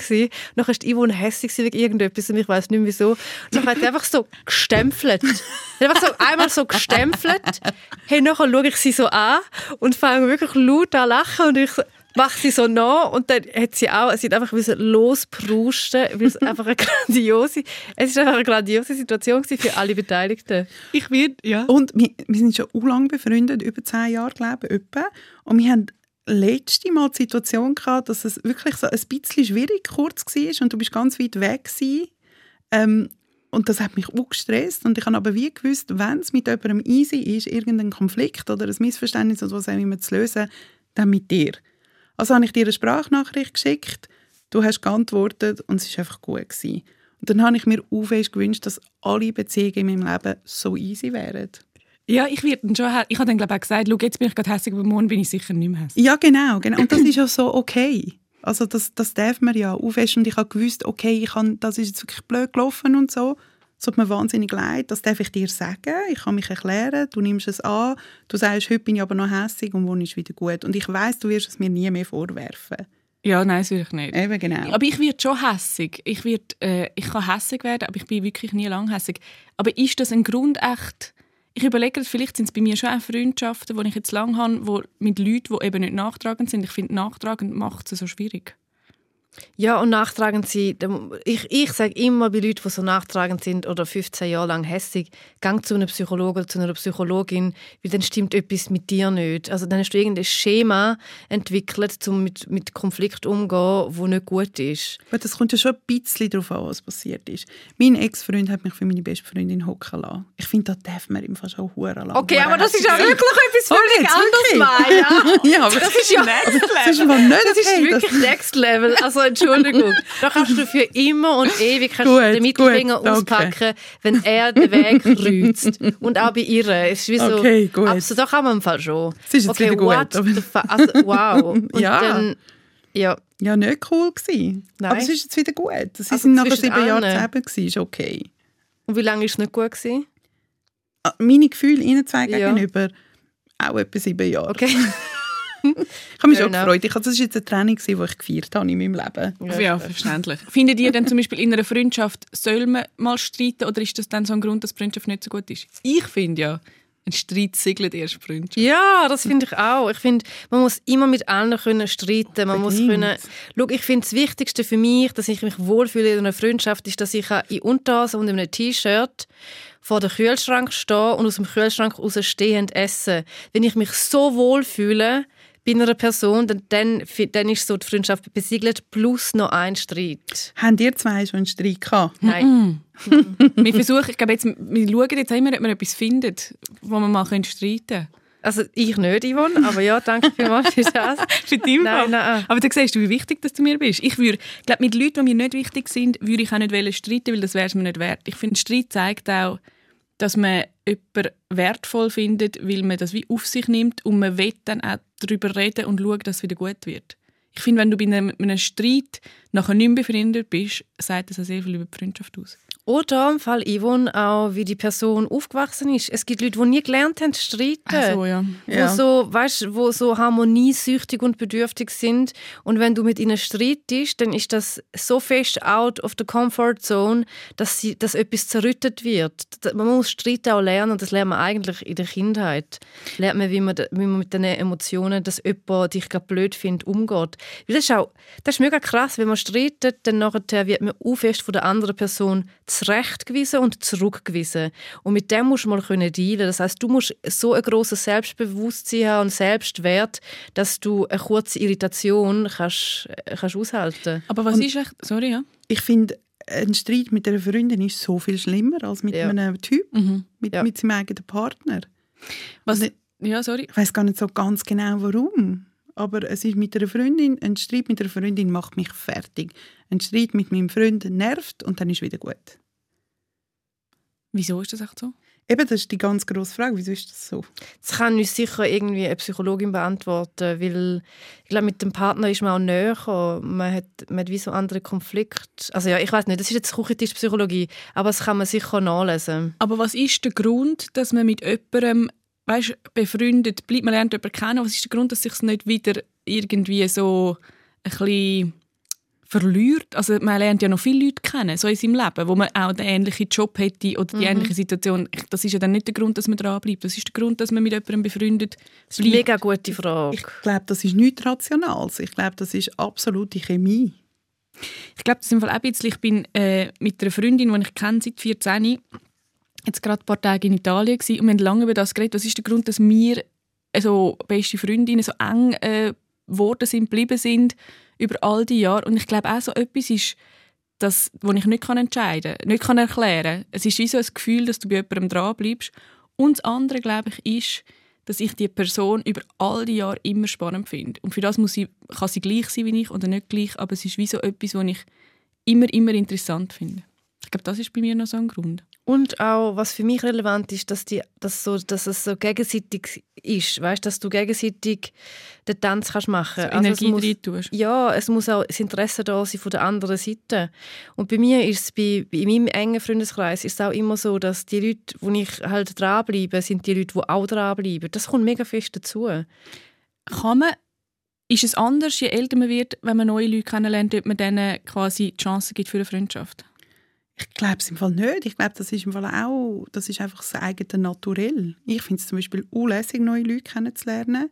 nachher ist die Yvonne hässlich wegen irgendetwas und ich weiß nicht mehr wieso. Nachher hat einfach so gestempelt. Hat Einfach so einmal so gestempelt. Hey, nachher schaue ich sie so an und fange wirklich laut an lachen und ich so, mache sie so nach und dann hat sie auch, sie hat einfach wie so losprusten, weil es einfach eine grandiose, es ist einfach eine grandiose Situation für alle Beteiligten. ich werde, ja. Und wir, wir sind schon u lang befreundet, über zehn Jahre, glaube ich, etwa. Und wir haben letzte Mal die Situation gehabt, dass es wirklich so ein bisschen schwierig kurz war und du bist ganz weit weg gewesen. Ähm, und das hat mich auch gestresst. Und ich habe aber wie gewusst, wenn es mit jemandem easy ist, irgendein Konflikt oder ein Missverständnis oder was auch immer zu lösen, dann mit dir. Also habe ich dir eine Sprachnachricht geschickt, du hast geantwortet und es war einfach gut. Gewesen. Und dann habe ich mir fest gewünscht, dass alle Beziehungen in meinem Leben so easy wären. Ja, ich werde dann schon, ich habe dann glaube ich auch gesagt, schau, jetzt bin ich gerade hässlich, aber morgen bin ich sicher nicht mehr hässlich. Ja, genau, genau. Und das ist auch so okay. Also das, das darf man ja fest. Und ich habe gewusst, okay, ich kann, das ist jetzt wirklich blöd gelaufen und so. Es tut mir wahnsinnig leid, das darf ich dir sagen. Ich kann mich erklären, du nimmst es an. Du sagst, heute bin ich aber noch hässlich und morgen ist wieder gut. Und ich weiß, du wirst es mir nie mehr vorwerfen. Ja, nein, das will ich nicht. Eben, genau. Aber ich werde schon hässig. Ich, werd, äh, ich kann hässig werden, aber ich bin wirklich nie lang hässig. Aber ist das ein Grund echt? Ich überlege, vielleicht sind es bei mir schon auch Freundschaften, die ich jetzt lang habe, wo, mit Leuten, die eben nicht nachtragend sind. Ich finde, nachtragend macht es so schwierig. Ja, und nachtragend sein. Ich, ich sage immer bei Leuten, die so nachtragend sind oder 15 Jahre lang hässig, gang zu einem Psychologen oder zu einer Psychologin, weil dann stimmt etwas mit dir nicht. Also dann hast du irgendein Schema entwickelt, um mit, mit Konflikt umzugehen, wo nicht gut ist. Aber das kommt ja schon ein bisschen darauf an, was passiert ist. Mein Ex-Freund hat mich für meine beste Freundin hocken lassen. Ich finde, da darf man ihm fast schon Huren lassen. Okay, aber das ist ja wirklich etwas Oh, völlig anderes? Maya. ja, aber Das ist ja das ist nicht Das ist wirklich Next Level. Also Entschuldigung. Da kannst du für immer und ewig kannst Gut, den Mittelfinger gut, auspacken, wenn er den Weg kreuzt. Und auch bei ihr. Es ist wie so, Okay, gut. Also, da kann man im Fall schon. Es ist jetzt okay, wieder gut, what also, wow. Und Ja. dann, ja. ja, nicht cool gewesen. Nein. Aber es ist jetzt wieder gut. Sie Also sind zwischen sieben Jahre allen. zusammen gewesen, ist okay. Und wie lange war es nicht gut? Gewesen? Ah, Meine Gefühle ihnen zwei Ja. gegenüber auch etwa sieben Jahre. Okay. Ich habe mich enough. gefreut. Ich, das war jetzt eine Training, die ich gefeiert habe in meinem Leben. Ja, verständlich. Findet ihr denn zum Beispiel in einer Freundschaft, soll man mal streiten oder ist das dann so ein Grund, dass die Freundschaft nicht so gut ist? Ich finde ja, ein Streit segelt erst die Freundschaft. Ja, das finde ich auch. Ich finde, man muss immer mit allen können streiten. Man muss können. Schau, ich finde das Wichtigste für mich, dass ich mich wohlfühle in einer Freundschaft, ist, dass ich in Unterhose und in einem T-Shirt vor dem Kühlschrank stehe und aus dem Kühlschrank raus stehend esse. Wenn ich mich so wohlfühle, bei einer Person, dann, dann, dann ist so die Freundschaft besiegelt, plus noch ein Streit. Haben ihr zwei schon einen Streit gehabt? Nein. wir versuchen, ich glaube jetzt, wir schauen jetzt immer, ob wir etwas finden, wo wir mal streiten können. Also ich nicht, Yvonne, aber ja, danke vielmals für das. für nein, nein. Aber dann siehst du, wie wichtig dass du mir bist. Ich würde, glaube mit Leuten, die mir nicht wichtig sind, würde ich auch nicht streiten, weil das wäre es mir nicht wert. Ich finde, Streit zeigt auch, dass man jemanden wertvoll findet, weil man das wie auf sich nimmt und man will dann auch darüber reden und schauen, dass es wieder gut wird. Ich finde, wenn du bei einem, einem Streit nachher nicht mehr befreundet bist, sagt das auch sehr viel über die Freundschaft aus. Oder im Fall Yvonne auch, wie die Person aufgewachsen ist. Es gibt Leute, die nie gelernt haben zu streiten. Ach so, ja. Wo, ja. So, weißt, wo so harmoniesüchtig und bedürftig sind. Und wenn du mit ihnen streitest, dann ist das so fest out of the comfort zone, dass, sie, dass etwas zerrüttet wird. Man muss Streiten auch lernen und das lernt man eigentlich in der Kindheit. Lernt man, wie man, wie man mit den Emotionen, dass jemand dich gerade blöd findet, umgeht. das ist auch, das ist mega krass, wenn man streitet, dann nachher wird man auch fest von der anderen Person zurechtgewiesen und zurückgewiesen. Und mit dem musst du mal können dealen. Das heißt, du musst so ein grosses Selbstbewusstsein haben und Selbstwert, dass du eine kurze Irritation kannst, kannst aushalten. Aber was und ist echt? Sorry, ja. Ich finde, ein Streit mit einer Freundin ist so viel schlimmer als mit ja. einem Typ, mhm. mit, ja. mit seinem eigenen Partner. Was? Ich, ja, sorry. Ich weiß gar nicht so ganz genau, warum. Aber es ist mit einer Freundin, ein Streit mit einer Freundin macht mich fertig. Ein Streit mit meinem Freund nervt und dann ist wieder gut. Wieso ist das echt so? Eben, das ist die ganz grosse Frage. Wieso ist das so? Das kann uns sicher irgendwie eine Psychologin beantworten, weil ich glaube, mit dem Partner ist man auch näher. Man hat, man hat wie so andere Konflikte. Also ja, ich weiß nicht, das ist jetzt Küchentisch-Psychologie, aber das kann man sicher nachlesen. Aber was ist der Grund, dass man mit jemandem weißt, befreundet bleibt? Man lernt jemanden kennen. Was ist der Grund, dass sich nicht wieder irgendwie so ein bisschen verliert. Also man lernt ja noch viele Leute kennen, so in seinem Leben, wo man auch den ähnlichen Job hätte oder die mhm. ähnliche Situation. Das ist ja dann nicht der Grund, dass man dranbleibt. Das ist der Grund, dass man mit jemandem befreundet bleibt. Das ist eine mega gute Frage. Ich glaube, das ist nichts Rationales. Ich glaube, das ist absolute Chemie. Ich glaube, das ist im Fall auch ein bisschen, ich bin äh, mit einer Freundin, die ich kenne seit 14 jetzt gerade ein paar Tage in Italien gewesen, und wir haben lange über das geredet. Was ist der Grund, dass wir also beste Freundinnen so eng äh, geworden sind, geblieben sind über all die Jahre. Und ich glaube auch so etwas ist, das, was ich nicht entscheiden kann, nicht kann erklären kann. Es ist wie so ein Gefühl, dass du bei jemandem dranbleibst. Und das andere, glaube ich, ist, dass ich die Person über all die Jahre immer spannend finde. Und für das muss sie, kann sie gleich sein wie ich oder nicht gleich, aber es ist wie so etwas, was ich immer, immer interessant finde. Ich glaube, das ist bei mir noch so ein Grund. Und auch, was für mich relevant ist, dass, die, dass, so, dass es so gegenseitig ist. Weißt, dass du gegenseitig den Tanz kannst machen kannst. So also Energie tust. Ja, es muss auch das Interesse da sein von der anderen Seite. Und bei mir ist es, bei, bei meinem engen Freundeskreis, ist es auch immer so, dass die Leute, wo ich halt dranbleibe, sind die Leute, die auch dranbleiben. Das kommt mega fest dazu. Kann man ist es anders, je älter man wird, wenn man neue Leute kennenlernt, ob man denen quasi die Chance gibt für eine Freundschaft? Ich glaube es im Fall nicht. Ich glaube, das ist im Fall auch, das ist einfach das eigene Naturell. Ich finde es zum Beispiel unlässig, neue Leute kennenzulernen.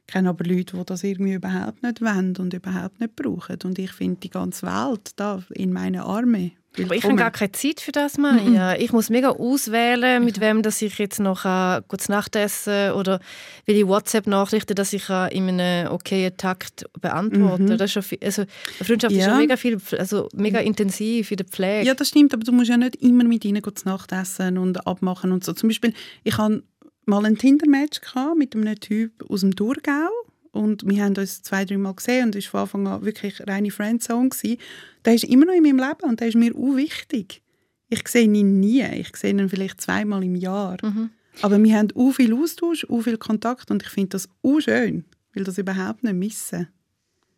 Ich kenne aber Leute, die das irgendwie überhaupt nicht wollen und überhaupt nicht brauchen. Und ich finde die ganze Welt da in meinen Armen aber ich habe gar keine Zeit für das, Maja. Mm Ich muss mega auswählen, mit wem dass ich jetzt noch äh, kurz Nachtessen oder welche WhatsApp-Nachrichten, dass ich äh, in einem okayen Takt beantworte. Mhm. Das ist schon viel, also, Freundschaft ja. ist schon mega, viel, also mega intensiv in der Pflege. Ja, das stimmt, aber du musst ja nicht immer mit ihnen kurz Nachtessen und abmachen und so. Zum Beispiel, ich hatte mal ein Tinder-Match mit einem Typ aus dem Thurgau und wir haben uns zwei, drei Mal gesehen und es war von Anfang an wirklich reine Friendzone. Gewesen. Der ist immer noch in meinem Leben und der ist mir auch wichtig. Ich sehe ihn nie. Ich sehe ihn vielleicht zweimal im Jahr. Mhm. Aber wir haben auch viel Austausch, auch viel Kontakt und ich finde das auch schön, weil das überhaupt nicht missen.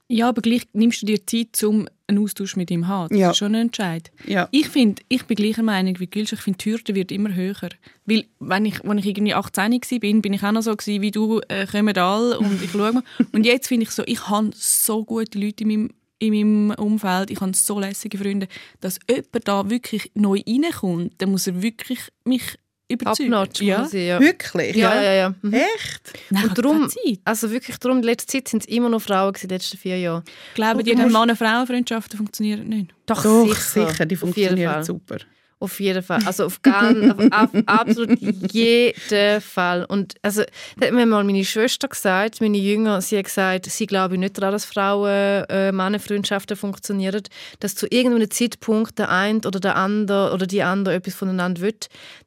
Ja, aber gleich nimmst du dir Zeit, um einen Austausch mit ihm haben. Das ja. ist schon ein Entscheid. Ja. Ich finde, ich bin gleicher Meinung wie Gülsch. Ich finde, die Hürde wird immer höher. Weil, wenn ich, als ich irgendwie 18 war, bin, bin ich auch noch so gewesen, wie du, äh, kommen alle und ich schaue mal. und jetzt finde ich so, ich habe so gute Leute in meinem, in meinem Umfeld, ich habe so lässige Freunde, dass jemand da wirklich neu reinkommt, dann muss er wirklich mich überzeugt. Abnotch ja. quasi, ja. Wirklich? Ja, ja, ja. ja. Mhm. Echt? Nein, und darum, also wirklich darum, in letzter Zeit sind es immer noch Frauen in den letzten vier Jahren. Ich glaube, die Mann-Frauen-Freundschaften funktionieren nicht. Doch, Doch sicher. sicher. die funktionieren super. Auf jeden Fall. Also auf, ganz, auf, auf absolut jeden Fall. Und also, da hat mir mal meine Schwester gesagt, meine Jünger, sie hat gesagt, sie glaube nicht daran, dass Frauen äh, Männerfreundschaften funktionieren, dass zu irgendeinem Zeitpunkt der eine oder der andere oder die andere etwas voneinander will.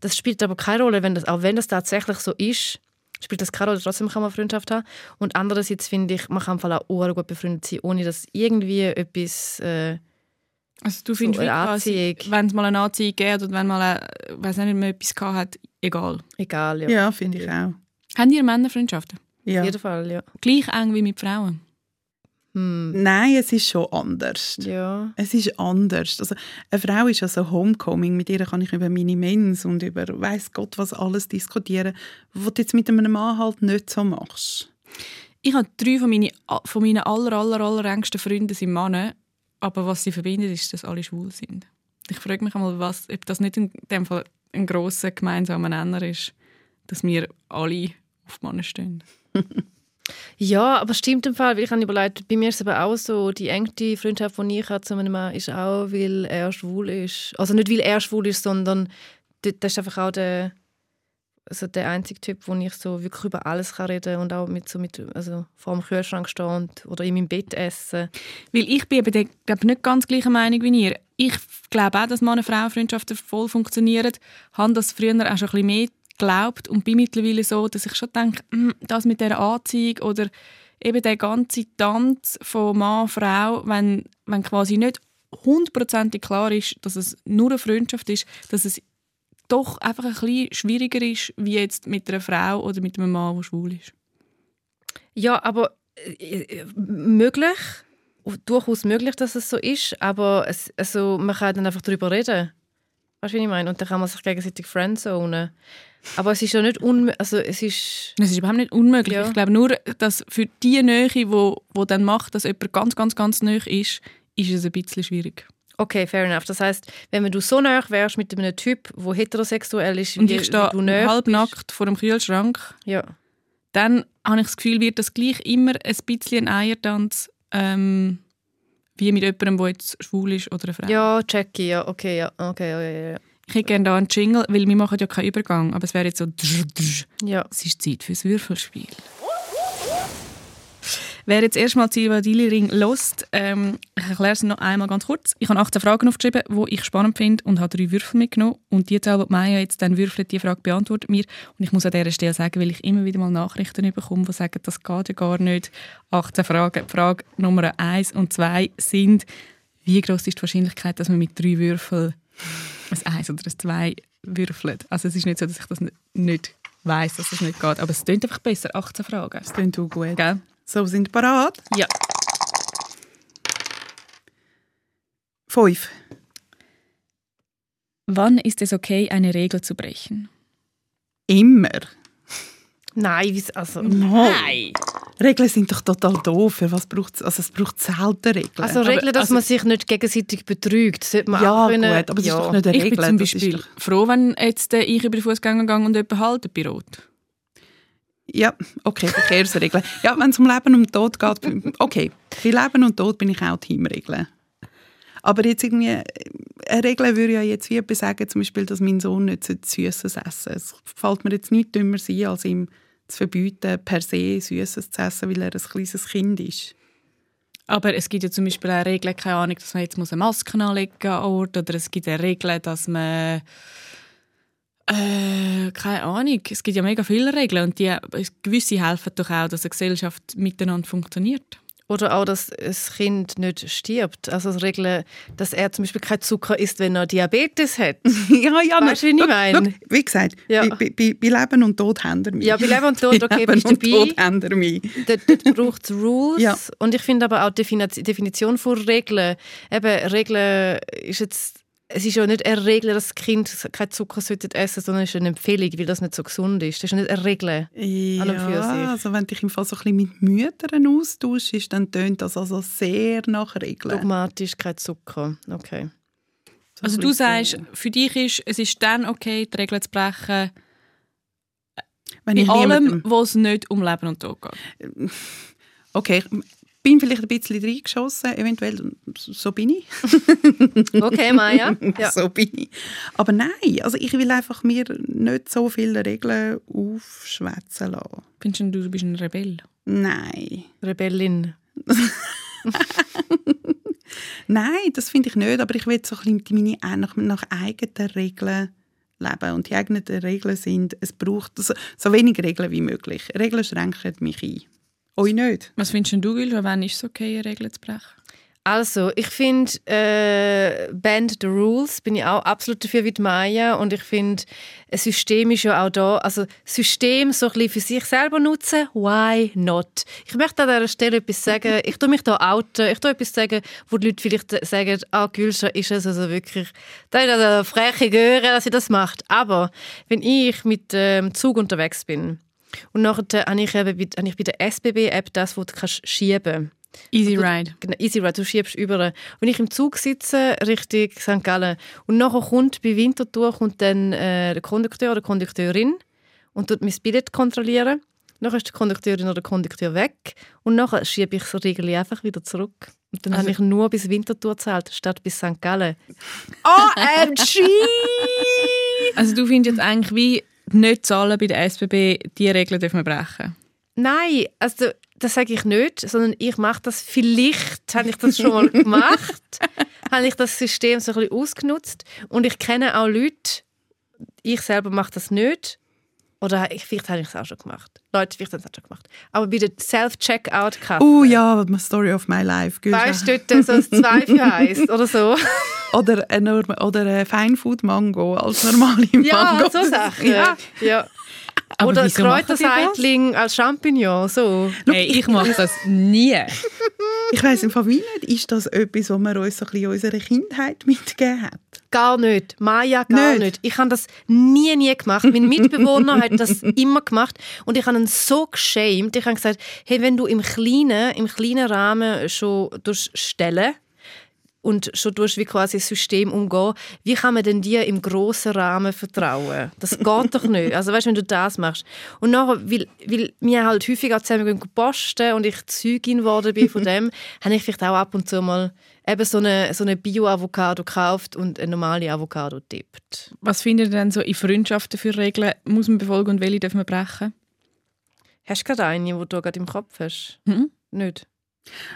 Das spielt aber keine Rolle, wenn das, auch wenn das tatsächlich so ist, spielt das keine Rolle, trotzdem kann man Freundschaft haben. Und andererseits finde ich, man kann auch gut befreundet sein, ohne dass irgendwie etwas... Äh, also du findest, so eine Anziehung. wenn es mal eine Anziehung gibt oder wenn mal weiß nicht mehr etwas gehabt hat, egal. Egal, ja. Ja, finde ich auch. Haben ihr Männerfreundschaften? Ja. Auf jeden Fall, ja. Gleich eng wie mit Frauen? Hm. Nein, es ist schon anders. Ja. Es ist anders. Also, eine Frau ist also Homecoming. Mit ihr kann ich über meine Mens und über weiß Gott was alles diskutieren, was du jetzt mit einem Mann halt nicht so machst. Ich habe drei von meinen, von meinen aller, aller, aller engsten Freunden sind Männer, aber was sie verbindet, ist, dass alle schwul sind. Ich frage mich einmal, was, ob das nicht in dem Fall ein grosser gemeinsamer Nenner ist, dass wir alle auf Männer stehen. Ja, aber stimmt im Fall, weil ich habe überlegt, bei mir ist es aber auch so, die engste Freundschaft, die ich habe zu einem Mann, ist auch, weil er schwul ist. Also nicht, weil er schwul ist, sondern das ist einfach auch der, also der einzige Typ, wo ich so wirklich über alles kann reden und auch mit so mit, also vor dem Kühlschrank stehen oder in meinem Bett essen. Weil ich bin eben glaub, nicht ganz gleicher Meinung wie ihr. Ich glaube auch, dass Mann-Frau-Freundschaften voll funktionieren. Habe das früher auch schon ein bisschen mehr geglaubt und bin mittlerweile so, dass ich schon denke, hm, das mit der Anziehung oder eben der ganze Tanz von Mann, Frau, wenn, wenn quasi nicht hundertprozentig klar ist, dass es nur eine Freundschaft ist, dass es doch einfach ein bisschen schwieriger ist, wie jetzt mit einer Frau oder mit einem Mann, der schwul ist. Ja, aber äh, möglich, durchaus möglich, dass es so ist, aber es, also, man kann dann einfach darüber reden. Weißt du, wie ich meine? Und dann kann man sich gegenseitig friendzonen. Aber es ist ja nicht unmöglich. Also es ist... Es ist überhaupt nicht unmöglich. Ja. Ich glaube nur, dass für die Nähe, die wo, wo dann macht, dass jemand ganz, ganz, ganz nahe ist, ist es ein bisschen schwierig. Okay, fair enough. Das heißt, wenn du so nah wärst mit einem Typ, der heterosexuell ist, Und wie- ich stehe halbnackt vor dem Kühlschrank, Ja. dann habe ich das Gefühl, wird das gleich immer ein bisschen ein Eiertanz, ähm, wie mit jemandem, der jetzt schwul ist oder eine Frau. Ja, checky, ja, okay, ja, okay, ja, ja, ja. Ich hätte gerne da einen Jingle, weil wir machen ja keinen Übergang, aber es wäre jetzt so... Ja. Es ist Zeit fürs Würfelspiel. Wer jetzt erstmal Zivadili Ring lost, ähm, ich erkläre es noch einmal ganz kurz. Ich habe 18 Fragen aufgeschrieben, die ich spannend finde und habe drei Würfel mitgenommen. Und die Zahl, die Maya jetzt dann würfelt, die Frage beantwortet mir. Und ich muss an dieser Stelle sagen, weil ich immer wieder mal Nachrichten bekomme, die sagen, das geht ja gar nicht. 18 Fragen. Frage Nummer 1 und 2 sind, wie groß ist die Wahrscheinlichkeit, dass man mit drei Würfeln ein 1 oder ein 2 würfelt? Also es ist nicht so, dass ich das nicht, weiss, dass das nicht geht. Aber es klingt einfach besser. 18 Fragen. Das klingt auch gut. Gell? So, sind Sie parat? Ja. Fünf. Wann ist es okay, eine Regel zu brechen? Immer. Nein, also... Nein. Regeln sind doch total doof. Für was braucht es? Also es braucht selten Regeln. Also Regeln, dass also- man sich nicht gegenseitig betrügt, sollte man ja, auch können... gut, aber das ja. ist doch nicht eine Ich Regel. dus bin zum Beispiel froh, wenn jetzt äh, ich über den Fußgänger gehe und jemanden halte bei Rot. Ja, okay, Verkehrsregeln. Ja, wenn es um Leben und Tod geht, okay. Bei Leben und Tod bin ich auch Teamregeln. Aber jetzt irgendwie, äh, eine Regel würde ja jetzt wie etwas sagen, zum Beispiel, dass mein Sohn nicht Süßes essen. Es fällt mir jetzt nicht dümmer sein, als ihm zu verbieten, per se Süßes zu essen, weil er ein kleines Kind ist. Aber es gibt ja zum Beispiel auch Regeln, keine Ahnung, dass man jetzt eine Maske anlegen muss oder es gibt eine Regel, dass man äh, keine Ahnung, es gibt ja mega viele Regeln und die, gewisse helfen doch auch, dass eine Gesellschaft miteinander funktioniert. Oder auch, dass das Kind nicht stirbt. Also Regeln, dass er zum Beispiel keinen Zucker isst, wenn er Diabetes hat. ja, ja, Weißt du, wie ich meine? Wie gesagt, Ja. bei, bei, bei Leben und Tod haben wir mich. Ja, bei Leben und Tod, okay, bist du dabei. Tod haben wir mich. dort, dort braucht es Rules. Ja. Und ich finde aber auch die Defini- Definition von Regeln. Eben, Regeln ist jetzt. Es ist ja nicht eine Regel, dass das Kind keinen Zucker sollte essen sondern es ist eine Empfehlung, weil das nicht so gesund ist. Das ist nicht eine Regel. Ja, also wenn du dich im Fall so ein bisschen mit Müttern austauschst, dann tönt das also sehr nach Regeln. Dogmatisch kein Zucker. Okay. So Also du sagst, für dich ist es ist dann okay, die Regeln zu brechen, wenn bei ich allem, wo es nicht um Leben und Tod geht. okay, bin vielleicht ein bisschen reingeschossen, eventuell, so bin ich. Okay, Maya. Ja. so bin ich. Aber nein, also ich will einfach mir nicht so viele Regeln aufschwätzen lassen. Findest du, du bist ein Rebell? Nein. Rebellin. Nein, das finde ich nicht, aber ich will so ein bisschen meine, nach, nach eigenen Regeln leben. Und die eigenen Regeln sind, es braucht so, so wenig Regeln wie möglich. Regeln schränken mich ein. Euch nicht? Was findest du, Gülscha, wann ist es okay, Regeln zu brechen? Also, ich finde, äh, Band the Rules bin ich auch absolut dafür wie die Maya und ich finde, ein System ist ja auch da, also System so ein bisschen für sich selber nutzen, why not? Ich möchte an dieser Stelle etwas sagen, ich tue mich da outen, ich tue etwas sagen, wo die Leute vielleicht sagen, ah, Gülscha ist es also wirklich, das ist also eine freche Göre, dass sie das macht. Aber wenn ich mit dem ähm, Zug unterwegs bin und nachher habe ich, eben bei, habe ich bei der SBB-App das, wo du kannst schieben kannst, Easy Ride. Genau, Easy Ride, du schiebst über. Wenn ich im Zug sitze, Richtung St. Gallen, und nachher kommt bei Winterthur kommt dann äh, der Kondukteur oder die Kondukteurin und tut mein Billett kontrollieren. Nachher ist die Kondukteurin oder der Kondukteur weg und nachher schiebe ich das Riegel einfach wieder zurück. Und dann Also- habe ich nur bis Winterthur gezahlt, statt bis St. Gallen. OMG! Also du findest jetzt eigentlich wie nicht zahlen bei der SBB, die Regeln dürfen wir brechen. Nein, also das sage ich nicht, sondern ich mache das vielleicht, habe ich das schon mal gemacht, habe ich das System so ein bisschen ausgenutzt und ich kenne auch Leute, ich selber mache das nicht oder ich, vielleicht habe ich es auch schon gemacht. Leute, vielleicht haben es auch schon gemacht. Aber bei der Self-Checkout-Kasse, Oh ja, my story of my life. Gülscha. weißt du, dort so ein 2 für 1 oder so. Oder ein, oder ein Feinfood Mango als normale Ja, Mango. so Sachen. Ja. Ja. Aber Oder? Kräuterseitling als Champignon, so. Hey, ich mache das nie. Ich weiss im Fall wie nicht, ist das etwas, was man uns so ein bisschen in unserer Kindheit mitgegeben hat? Gar nicht. Maya, gar Nicht? nicht. Ich habe das nie, nie gemacht. Mein Mitbewohner hat das immer gemacht und ich habe ihn so geschämt. Ich habe gesagt, hey, wenn du im kleinen, im kleinen Rahmen schon stellen und schon durch wie quasi ein System umgehen, wie kann man denn dir im grossen Rahmen vertrauen? Das geht doch nicht. Also weißt, wenn du das machst. Und nachher, weil, weil wir halt häufiger zusammen gehen posten und ich Zeugin geworden bin von dem, habe ich vielleicht auch ab und zu mal eben so eine, so eine Bio-Avocado gekauft und eine normale Avocado tippt. Was findet ihr denn so in Freundschaften für Regeln? Muss man befolgen und welche dürfen wir brechen? Hast du gerade eine, die du gerade im Kopf hast? Mhm. Nicht?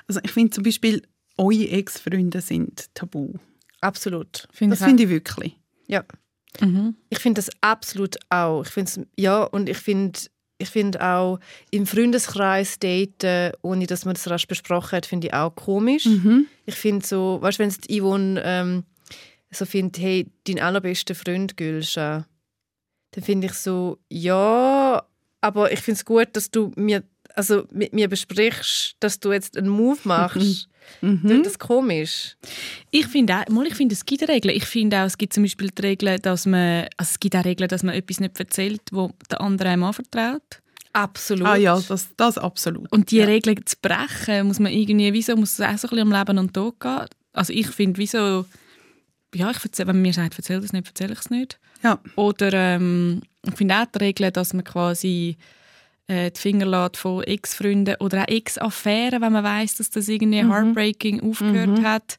Also ich finde zum Beispiel, eure Ex-Freunde sind tabu. Absolut. Finde Das finde ich wirklich. Ja. Mhm. Ich finde das absolut auch. Ich finde es, ja, und ich finde ich finde auch im Freundeskreis daten, ohne dass man das rasch besprochen hat, finde ich auch komisch. Mhm. Ich finde so, weißt du, wenn jetzt Yvonne ähm, so findet, hey, dein allerbester Freund Gülscha, dann finde ich so, ja, aber ich finde es gut, dass du mir, also mit mir besprichst, dass du jetzt einen Move machst. Mhm. Das ist komisch. Ich finde auch, mal, ich finde, es gibt Regeln. Ich finde auch, es gibt zum Beispiel die Regel, dass man, also es gibt auch Regeln, dass man etwas nicht erzählt, wo der andere einem anvertraut. Absolut. Ah ja, das, das absolut. Und die ja. Regeln zu brechen, muss man irgendwie, wieso muss es auch so ein bisschen am Leben und Tod gehen? Also ich finde, wieso, ja, ich erzähl, wenn man mir sagt, erzähl das nicht, erzähle ich es nicht. Ja. Oder ähm, ich finde auch die Regel, dass man quasi äh, die Finger lässt von Ex-Freunden oder auch Ex-Affären, wenn man weiß, dass das irgendwie Mhm. heartbreaking aufgehört hat.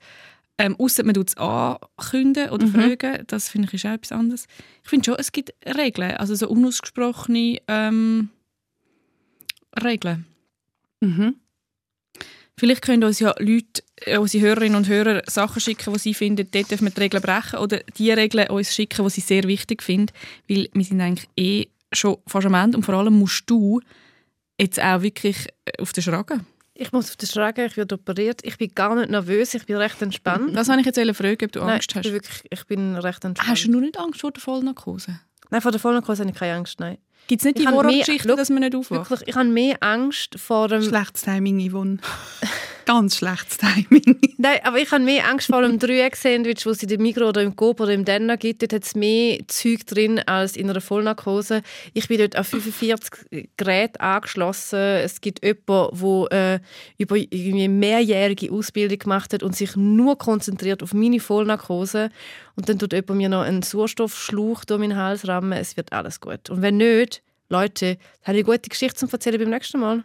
Ähm, Außer man tut es ankündigen oder Mhm. fragen, das finde ich ist auch etwas anderes. Ich finde schon, es gibt Regeln, also so unausgesprochene ähm, Regeln. Mhm. Vielleicht können uns ja Leute, äh, unsere Hörerinnen und Hörer Sachen schicken, die sie finden, dort dürfen wir die Regeln brechen oder die Regeln uns schicken, die sie sehr wichtig finden, weil wir sind eigentlich eh schon fast am Ende und vor allem musst du jetzt auch wirklich äh, auf den Schragen. Ich muss auf den Schragen, ich werde operiert. Ich bin gar nicht nervös, ich bin recht entspannt. Das wollte ich jetzt fragen, ob du Nein, Angst ich hast. bin, wirklich, ich bin recht entspannt. Hast du nur nicht Angst vor der Vollnarkose? Nein, vor der Vollnarkose habe ich keine Angst, nein. Gibt es nicht Ich die Horrorgeschichte, dass man nicht aufwacht? Wirklich, ich habe mehr Angst vor dem... Schlechtes Timing, Yvonne. Ganz schlechtes Timing. Nein, aber ich habe mehr Angst vor dem Dreieck-Sandwich, das es in dem Migros oder im Coop oder im Denner gibt. Dort hat es mehr Zeug drin als in einer Vollnarkose. Ich bin dort auf 45 Geräte angeschlossen. Es gibt jemanden, der äh, über irgendwie mehrjährige Ausbildung gemacht hat und sich nur konzentriert auf meine Vollnarkose. Und dann tut jemand mir noch einen Sauerstoffschlauch durch meinen Hals rammen. Es wird alles gut. Und wenn nicht, Leute, habe ich eine gute Geschichte zum Erzählen beim nächsten Mal.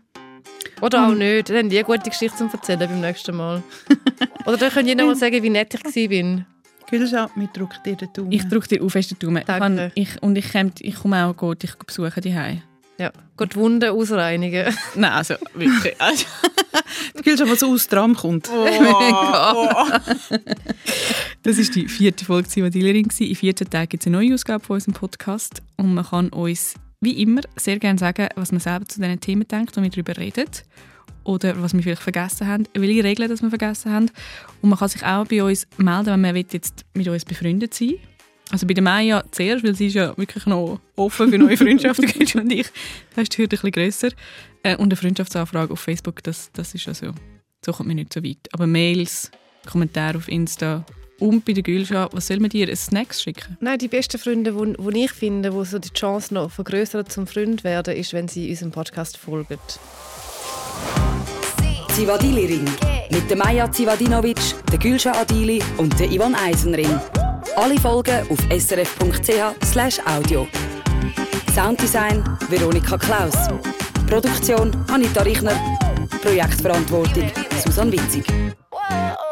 Oder auch nicht. Dann haben die eine gute Geschichte zum Erzählen beim nächsten Mal. Oder dann könnt ihr noch mal sagen, wie nett ich war. Gülscha, wir drücken dir den Daumen. Ich drücke dir auf den Daumen. Danke. Ich, ich, und ich, komm, ich komme auch gut, dich besuchen die Ja, geht die Wunden ausreinigen. Nein, also wirklich. Also, Die Gülscha, was aus Tram kommt. das ist die vierte Folge Zivadilerin. In 14 Tagen gibt es eine neue Ausgabe von unserem Podcast. Und man kann uns, wie immer, sehr gerne sagen, was man selber zu diesen Themen denkt und wir darüber reden. Oder was wir vielleicht vergessen haben, welche Regeln das wir vergessen haben. Und man kann sich auch bei uns melden, wenn man will jetzt mit uns befreundet sein Also bei der Maya zuerst, weil sie ist ja wirklich noch offen für neue Freundschaften, Gülsch und ich. Da ist die Hürde ein bisschen grösser. Äh, und eine Freundschaftsanfrage auf Facebook, das, das ist also, so kommt man nicht so weit. Aber Mails, Kommentare auf Insta und bei der Gülscha, was soll man dir, ein Snacks schicken? Nein, die besten Freunde, die ich finde, die so die Chance noch vergrößern zum Freund werden, ist, wenn sie unserem Podcast folgen. Zivadili Ring. Mit der Maja Zivadinovic, der Gülscha Adili und der Ivan Eisenring. Alle Folgen auf srf.ch audio. Sounddesign Veronika Klaus. Produktion Anita Richner. Projektverantwortung Susan Witzig. Whoa.